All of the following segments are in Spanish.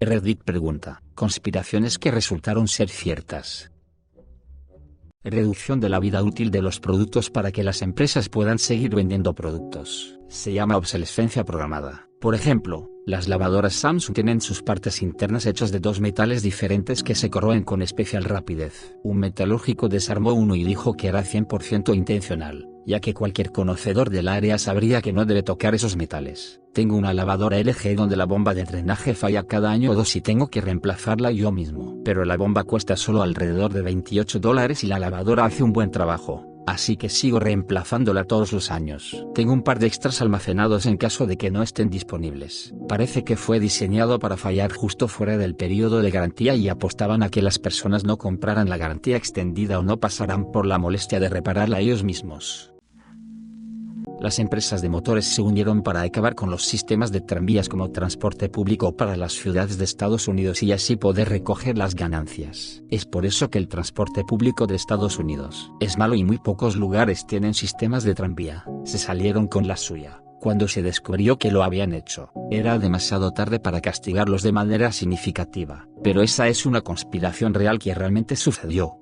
Reddit pregunta, conspiraciones que resultaron ser ciertas. Reducción de la vida útil de los productos para que las empresas puedan seguir vendiendo productos. Se llama obsolescencia programada. Por ejemplo, las lavadoras Samsung tienen sus partes internas hechas de dos metales diferentes que se corroen con especial rapidez. Un metalúrgico desarmó uno y dijo que era 100% intencional, ya que cualquier conocedor del área sabría que no debe tocar esos metales. Tengo una lavadora LG donde la bomba de drenaje falla cada año o dos y tengo que reemplazarla yo mismo. Pero la bomba cuesta solo alrededor de 28 dólares y la lavadora hace un buen trabajo así que sigo reemplazándola todos los años. Tengo un par de extras almacenados en caso de que no estén disponibles. Parece que fue diseñado para fallar justo fuera del periodo de garantía y apostaban a que las personas no compraran la garantía extendida o no pasaran por la molestia de repararla ellos mismos las empresas de motores se unieron para acabar con los sistemas de tranvías como transporte público para las ciudades de Estados Unidos y así poder recoger las ganancias. Es por eso que el transporte público de Estados Unidos es malo y muy pocos lugares tienen sistemas de tranvía. Se salieron con la suya. Cuando se descubrió que lo habían hecho, era demasiado tarde para castigarlos de manera significativa. Pero esa es una conspiración real que realmente sucedió.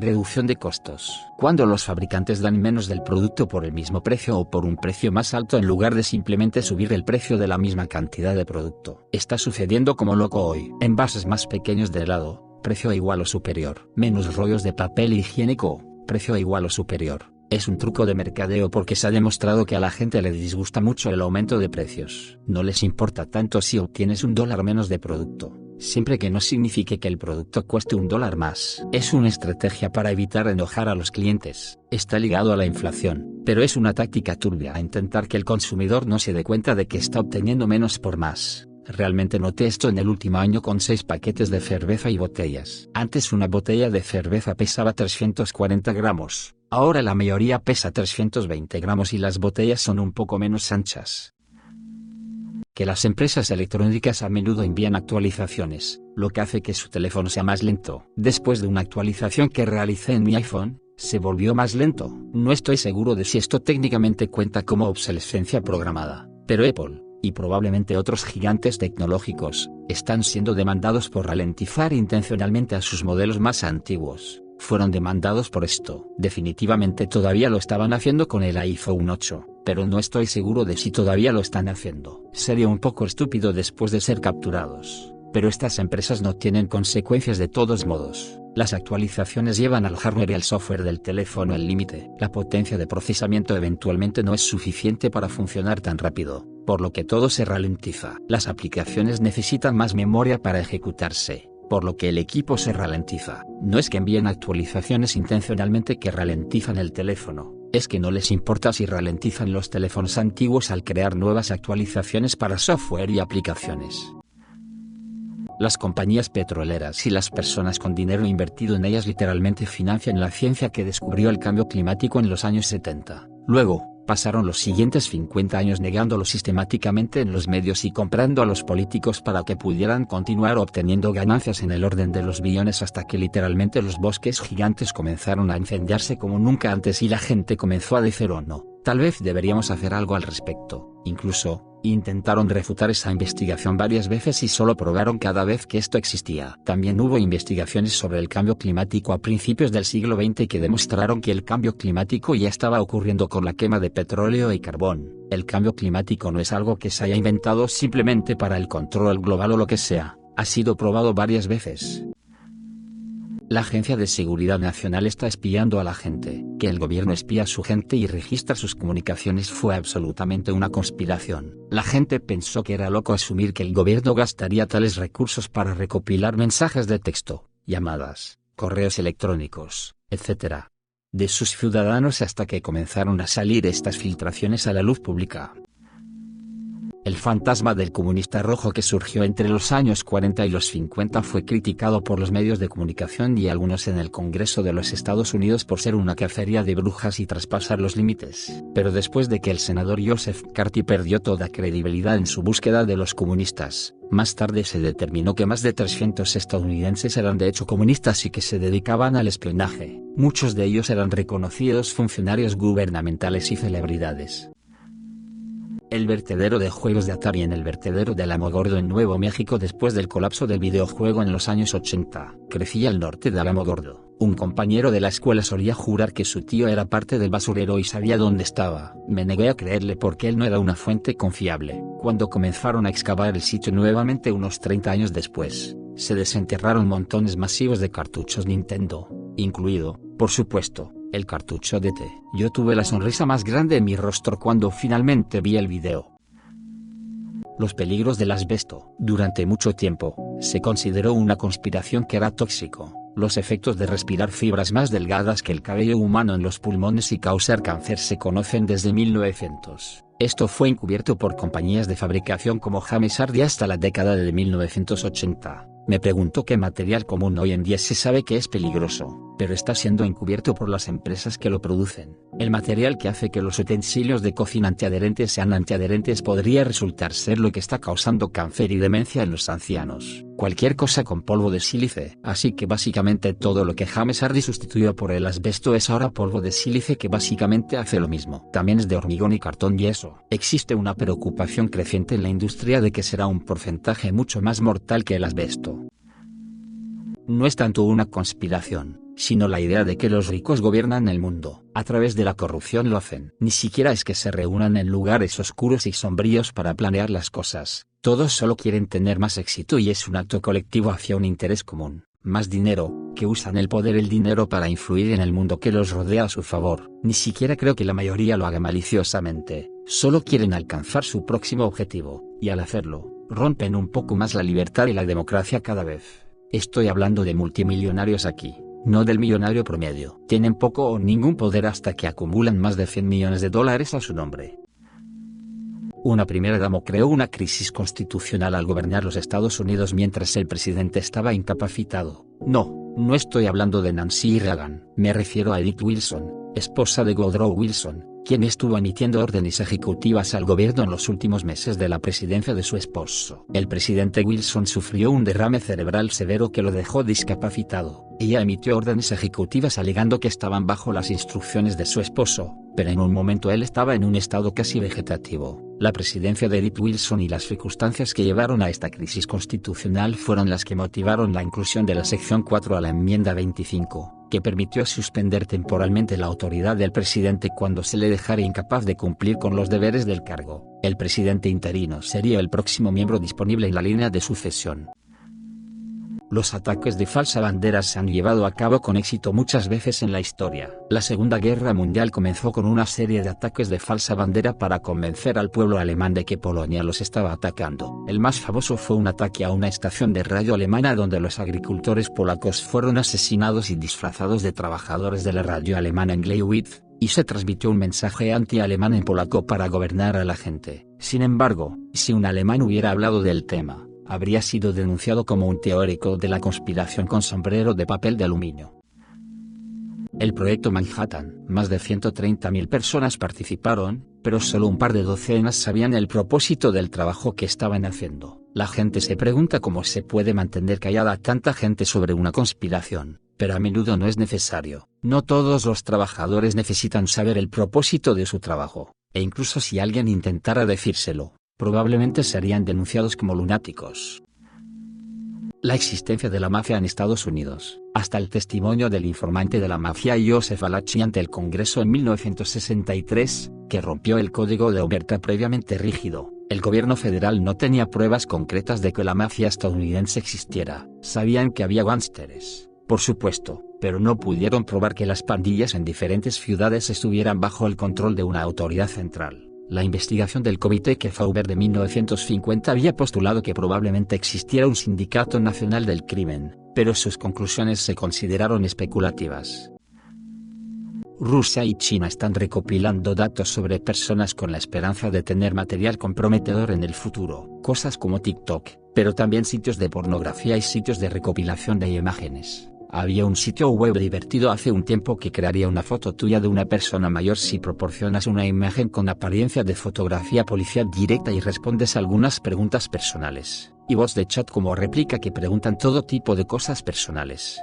Reducción de costos. Cuando los fabricantes dan menos del producto por el mismo precio o por un precio más alto en lugar de simplemente subir el precio de la misma cantidad de producto. Está sucediendo como loco hoy. Envases más pequeños de helado, precio igual o superior. Menos rollos de papel higiénico, precio igual o superior. Es un truco de mercadeo porque se ha demostrado que a la gente le disgusta mucho el aumento de precios. No les importa tanto si obtienes un dólar menos de producto siempre que no signifique que el producto cueste un dólar más. Es una estrategia para evitar enojar a los clientes, está ligado a la inflación, pero es una táctica turbia a intentar que el consumidor no se dé cuenta de que está obteniendo menos por más. Realmente noté esto en el último año con 6 paquetes de cerveza y botellas. Antes una botella de cerveza pesaba 340 gramos, ahora la mayoría pesa 320 gramos y las botellas son un poco menos anchas que las empresas electrónicas a menudo envían actualizaciones, lo que hace que su teléfono sea más lento. Después de una actualización que realicé en mi iPhone, se volvió más lento. No estoy seguro de si esto técnicamente cuenta como obsolescencia programada, pero Apple, y probablemente otros gigantes tecnológicos, están siendo demandados por ralentizar intencionalmente a sus modelos más antiguos. Fueron demandados por esto. Definitivamente todavía lo estaban haciendo con el iPhone 8 pero no estoy seguro de si todavía lo están haciendo. Sería un poco estúpido después de ser capturados. Pero estas empresas no tienen consecuencias de todos modos. Las actualizaciones llevan al hardware y al software del teléfono al límite. La potencia de procesamiento eventualmente no es suficiente para funcionar tan rápido, por lo que todo se ralentiza. Las aplicaciones necesitan más memoria para ejecutarse, por lo que el equipo se ralentiza. No es que envíen actualizaciones intencionalmente que ralentizan el teléfono, es que no les importa si ralentizan los teléfonos antiguos al crear nuevas actualizaciones para software y aplicaciones. Las compañías petroleras y las personas con dinero invertido en ellas literalmente financian la ciencia que descubrió el cambio climático en los años 70. Luego, pasaron los siguientes 50 años negándolo sistemáticamente en los medios y comprando a los políticos para que pudieran continuar obteniendo ganancias en el orden de los billones hasta que literalmente los bosques gigantes comenzaron a incendiarse como nunca antes y la gente comenzó a decir oh no, tal vez deberíamos hacer algo al respecto, incluso, Intentaron refutar esa investigación varias veces y solo probaron cada vez que esto existía. También hubo investigaciones sobre el cambio climático a principios del siglo XX que demostraron que el cambio climático ya estaba ocurriendo con la quema de petróleo y carbón. El cambio climático no es algo que se haya inventado simplemente para el control global o lo que sea, ha sido probado varias veces. La Agencia de Seguridad Nacional está espiando a la gente. Que el gobierno espía a su gente y registra sus comunicaciones fue absolutamente una conspiración. La gente pensó que era loco asumir que el gobierno gastaría tales recursos para recopilar mensajes de texto, llamadas, correos electrónicos, etc. de sus ciudadanos hasta que comenzaron a salir estas filtraciones a la luz pública. El fantasma del comunista rojo que surgió entre los años 40 y los 50 fue criticado por los medios de comunicación y algunos en el Congreso de los Estados Unidos por ser una cacería de brujas y traspasar los límites. Pero después de que el senador Joseph Carty perdió toda credibilidad en su búsqueda de los comunistas, más tarde se determinó que más de 300 estadounidenses eran de hecho comunistas y que se dedicaban al espionaje. Muchos de ellos eran reconocidos funcionarios gubernamentales y celebridades. El vertedero de juegos de Atari en el vertedero de Alamogordo en Nuevo México después del colapso del videojuego en los años 80. Crecí al norte de Alamogordo. Un compañero de la escuela solía jurar que su tío era parte del basurero y sabía dónde estaba. Me negué a creerle porque él no era una fuente confiable. Cuando comenzaron a excavar el sitio nuevamente unos 30 años después, se desenterraron montones masivos de cartuchos Nintendo, incluido, por supuesto, el cartucho de té. Yo tuve la sonrisa más grande en mi rostro cuando finalmente vi el video. Los peligros del asbesto. Durante mucho tiempo, se consideró una conspiración que era tóxico. Los efectos de respirar fibras más delgadas que el cabello humano en los pulmones y causar cáncer se conocen desde 1900. Esto fue encubierto por compañías de fabricación como James Hardy hasta la década de 1980. Me pregunto qué material común hoy en día se sabe que es peligroso, pero está siendo encubierto por las empresas que lo producen. El material que hace que los utensilios de cocina antiadherentes sean antiadherentes podría resultar ser lo que está causando cáncer y demencia en los ancianos. Cualquier cosa con polvo de sílice. Así que básicamente todo lo que James Hardy sustituyó por el asbesto es ahora polvo de sílice que básicamente hace lo mismo. También es de hormigón y cartón yeso. Existe una preocupación creciente en la industria de que será un porcentaje mucho más mortal que el asbesto no es tanto una conspiración, sino la idea de que los ricos gobiernan el mundo, a través de la corrupción lo hacen. Ni siquiera es que se reúnan en lugares oscuros y sombríos para planear las cosas, todos solo quieren tener más éxito y es un acto colectivo hacia un interés común, más dinero, que usan el poder el dinero para influir en el mundo que los rodea a su favor. Ni siquiera creo que la mayoría lo haga maliciosamente, solo quieren alcanzar su próximo objetivo, y al hacerlo, rompen un poco más la libertad y la democracia cada vez. Estoy hablando de multimillonarios aquí, no del millonario promedio. Tienen poco o ningún poder hasta que acumulan más de 100 millones de dólares a su nombre. Una primera dama creó una crisis constitucional al gobernar los Estados Unidos mientras el presidente estaba incapacitado. No, no estoy hablando de Nancy Reagan, me refiero a Edith Wilson, esposa de Woodrow Wilson, quien estuvo emitiendo órdenes ejecutivas al gobierno en los últimos meses de la presidencia de su esposo. El presidente Wilson sufrió un derrame cerebral severo que lo dejó discapacitado. Ella emitió órdenes ejecutivas alegando que estaban bajo las instrucciones de su esposo, pero en un momento él estaba en un estado casi vegetativo. La presidencia de Edith Wilson y las circunstancias que llevaron a esta crisis constitucional fueron las que motivaron la inclusión de la sección 4 a la enmienda 25 que permitió suspender temporalmente la autoridad del presidente cuando se le dejara incapaz de cumplir con los deberes del cargo. El presidente interino sería el próximo miembro disponible en la línea de sucesión. Los ataques de falsa bandera se han llevado a cabo con éxito muchas veces en la historia. La Segunda Guerra Mundial comenzó con una serie de ataques de falsa bandera para convencer al pueblo alemán de que Polonia los estaba atacando. El más famoso fue un ataque a una estación de radio alemana donde los agricultores polacos fueron asesinados y disfrazados de trabajadores de la radio alemana en Gleiwitz, y se transmitió un mensaje anti-alemán en polaco para gobernar a la gente. Sin embargo, si un alemán hubiera hablado del tema, habría sido denunciado como un teórico de la conspiración con sombrero de papel de aluminio. El proyecto Manhattan, más de 130.000 personas participaron, pero solo un par de docenas sabían el propósito del trabajo que estaban haciendo. La gente se pregunta cómo se puede mantener callada tanta gente sobre una conspiración, pero a menudo no es necesario. No todos los trabajadores necesitan saber el propósito de su trabajo, e incluso si alguien intentara decírselo, probablemente serían denunciados como lunáticos. La existencia de la mafia en Estados Unidos, hasta el testimonio del informante de la mafia Joseph Alachi ante el Congreso en 1963, que rompió el código de omerta previamente rígido. El gobierno federal no tenía pruebas concretas de que la mafia estadounidense existiera. Sabían que había gánsteres, por supuesto, pero no pudieron probar que las pandillas en diferentes ciudades estuvieran bajo el control de una autoridad central. La investigación del Comité Kefauver de 1950 había postulado que probablemente existiera un sindicato nacional del crimen, pero sus conclusiones se consideraron especulativas. Rusia y China están recopilando datos sobre personas con la esperanza de tener material comprometedor en el futuro, cosas como TikTok, pero también sitios de pornografía y sitios de recopilación de imágenes. Había un sitio web divertido hace un tiempo que crearía una foto tuya de una persona mayor si proporcionas una imagen con apariencia de fotografía policial directa y respondes algunas preguntas personales, y voz de chat como réplica que preguntan todo tipo de cosas personales.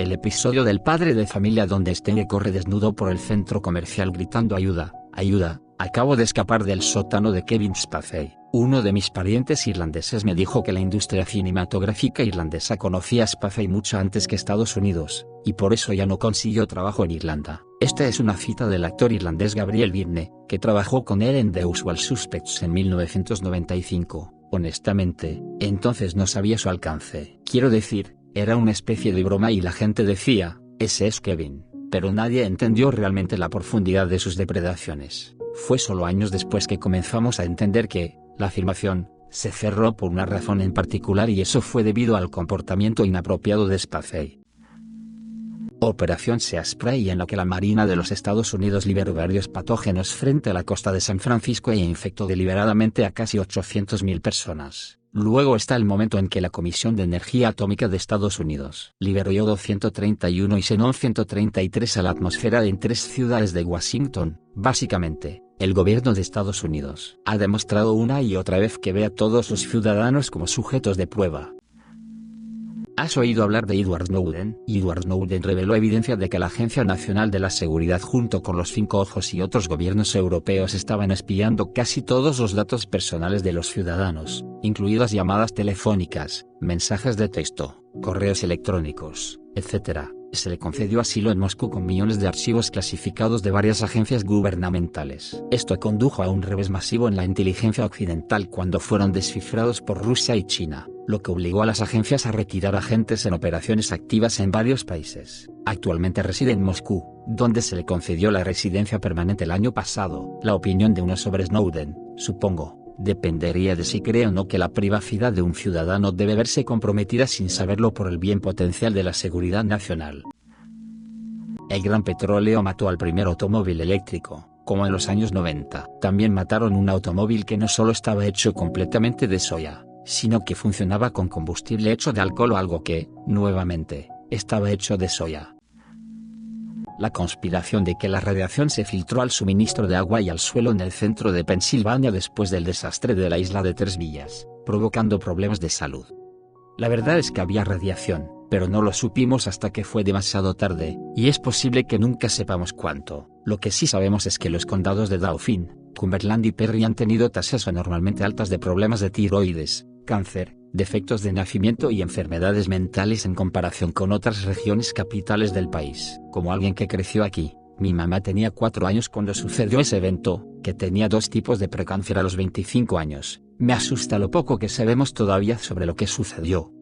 El episodio del padre de familia donde Stenge corre desnudo por el centro comercial gritando ayuda, ayuda, Acabo de escapar del sótano de Kevin Spacey. Uno de mis parientes irlandeses me dijo que la industria cinematográfica irlandesa conocía a Spacey mucho antes que Estados Unidos, y por eso ya no consiguió trabajo en Irlanda. Esta es una cita del actor irlandés Gabriel Byrne, que trabajó con él en The Usual Suspects en 1995. Honestamente, entonces no sabía su alcance. Quiero decir, era una especie de broma y la gente decía, ese es Kevin, pero nadie entendió realmente la profundidad de sus depredaciones. Fue solo años después que comenzamos a entender que, la afirmación, se cerró por una razón en particular y eso fue debido al comportamiento inapropiado de Spacey. Operación Sea Spray en la que la Marina de los Estados Unidos liberó varios patógenos frente a la costa de San Francisco e infectó deliberadamente a casi 800.000 personas. Luego está el momento en que la Comisión de Energía Atómica de Estados Unidos liberó yodo 131 y xenón 133 a la atmósfera en tres ciudades de Washington. Básicamente, el gobierno de Estados Unidos ha demostrado una y otra vez que ve a todos los ciudadanos como sujetos de prueba. ¿Has oído hablar de Edward Snowden? Edward Snowden reveló evidencia de que la Agencia Nacional de la Seguridad junto con los Cinco Ojos y otros gobiernos europeos estaban espiando casi todos los datos personales de los ciudadanos, incluidas llamadas telefónicas, mensajes de texto, correos electrónicos, etc. Se le concedió asilo en Moscú con millones de archivos clasificados de varias agencias gubernamentales. Esto condujo a un revés masivo en la inteligencia occidental cuando fueron descifrados por Rusia y China lo que obligó a las agencias a retirar agentes en operaciones activas en varios países. Actualmente reside en Moscú, donde se le concedió la residencia permanente el año pasado. La opinión de uno sobre Snowden, supongo, dependería de si cree o no que la privacidad de un ciudadano debe verse comprometida sin saberlo por el bien potencial de la seguridad nacional. El gran petróleo mató al primer automóvil eléctrico, como en los años 90. También mataron un automóvil que no solo estaba hecho completamente de soya, sino que funcionaba con combustible hecho de alcohol o algo que, nuevamente, estaba hecho de soya. La conspiración de que la radiación se filtró al suministro de agua y al suelo en el centro de Pensilvania después del desastre de la isla de Tres Villas, provocando problemas de salud. La verdad es que había radiación, pero no lo supimos hasta que fue demasiado tarde, y es posible que nunca sepamos cuánto. Lo que sí sabemos es que los condados de Dauphin, Cumberland y Perry han tenido tasas anormalmente altas de problemas de tiroides, cáncer, defectos de nacimiento y enfermedades mentales en comparación con otras regiones capitales del país. Como alguien que creció aquí, mi mamá tenía cuatro años cuando sucedió ese evento, que tenía dos tipos de precáncer a los 25 años. Me asusta lo poco que sabemos todavía sobre lo que sucedió.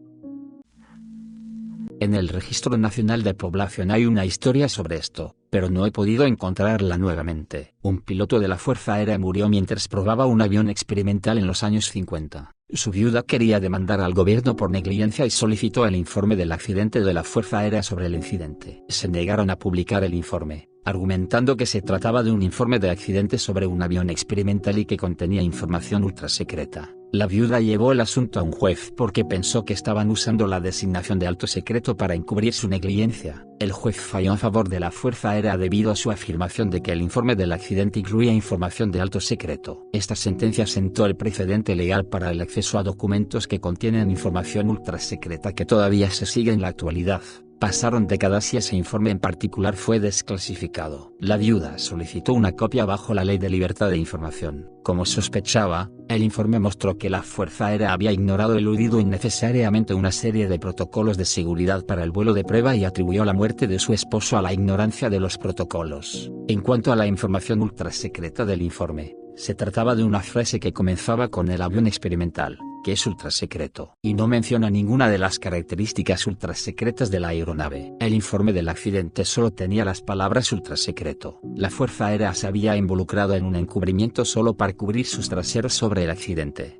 En el Registro Nacional de Población hay una historia sobre esto, pero no he podido encontrarla nuevamente. Un piloto de la Fuerza Aérea murió mientras probaba un avión experimental en los años 50. Su viuda quería demandar al gobierno por negligencia y solicitó el informe del accidente de la Fuerza Aérea sobre el incidente. Se negaron a publicar el informe, argumentando que se trataba de un informe de accidente sobre un avión experimental y que contenía información ultra secreta. La viuda llevó el asunto a un juez porque pensó que estaban usando la designación de alto secreto para encubrir su negligencia. El juez falló en favor de la Fuerza Aérea debido a su afirmación de que el informe del accidente incluía información de alto secreto. Esta sentencia sentó el precedente legal para el acceso a documentos que contienen información ultra secreta que todavía se sigue en la actualidad. Pasaron décadas y ese informe en particular fue desclasificado. La viuda solicitó una copia bajo la Ley de Libertad de Información. Como sospechaba, el informe mostró que la Fuerza Aérea había ignorado eludido innecesariamente una serie de protocolos de seguridad para el vuelo de prueba y atribuyó la muerte de su esposo a la ignorancia de los protocolos. En cuanto a la información ultrasecreta del informe, se trataba de una frase que comenzaba con el avión experimental que es ultrasecreto, y no menciona ninguna de las características ultrasecretas de la aeronave. El informe del accidente solo tenía las palabras ultrasecreto. La Fuerza Aérea se había involucrado en un encubrimiento solo para cubrir sus traseros sobre el accidente.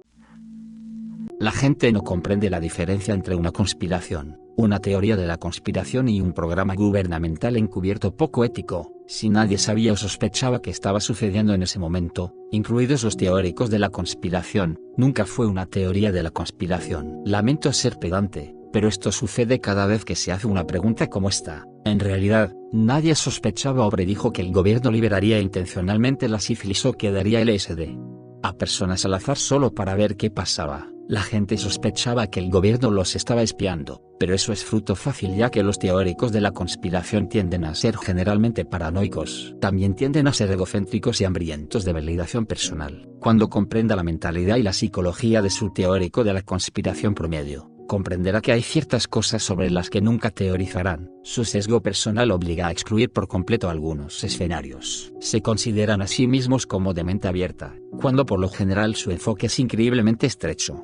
La gente no comprende la diferencia entre una conspiración, una teoría de la conspiración y un programa gubernamental encubierto poco ético, si nadie sabía o sospechaba que estaba sucediendo en ese momento, incluidos los teóricos de la conspiración, nunca fue una teoría de la conspiración. Lamento ser pedante, pero esto sucede cada vez que se hace una pregunta como esta. En realidad, nadie sospechaba o predijo que el gobierno liberaría intencionalmente la sífilis o que daría LSD a personas al azar solo para ver qué pasaba. La gente sospechaba que el gobierno los estaba espiando, pero eso es fruto fácil ya que los teóricos de la conspiración tienden a ser generalmente paranoicos. También tienden a ser egocéntricos y hambrientos de validación personal. Cuando comprenda la mentalidad y la psicología de su teórico de la conspiración promedio, comprenderá que hay ciertas cosas sobre las que nunca teorizarán. Su sesgo personal obliga a excluir por completo algunos escenarios. Se consideran a sí mismos como de mente abierta, cuando por lo general su enfoque es increíblemente estrecho.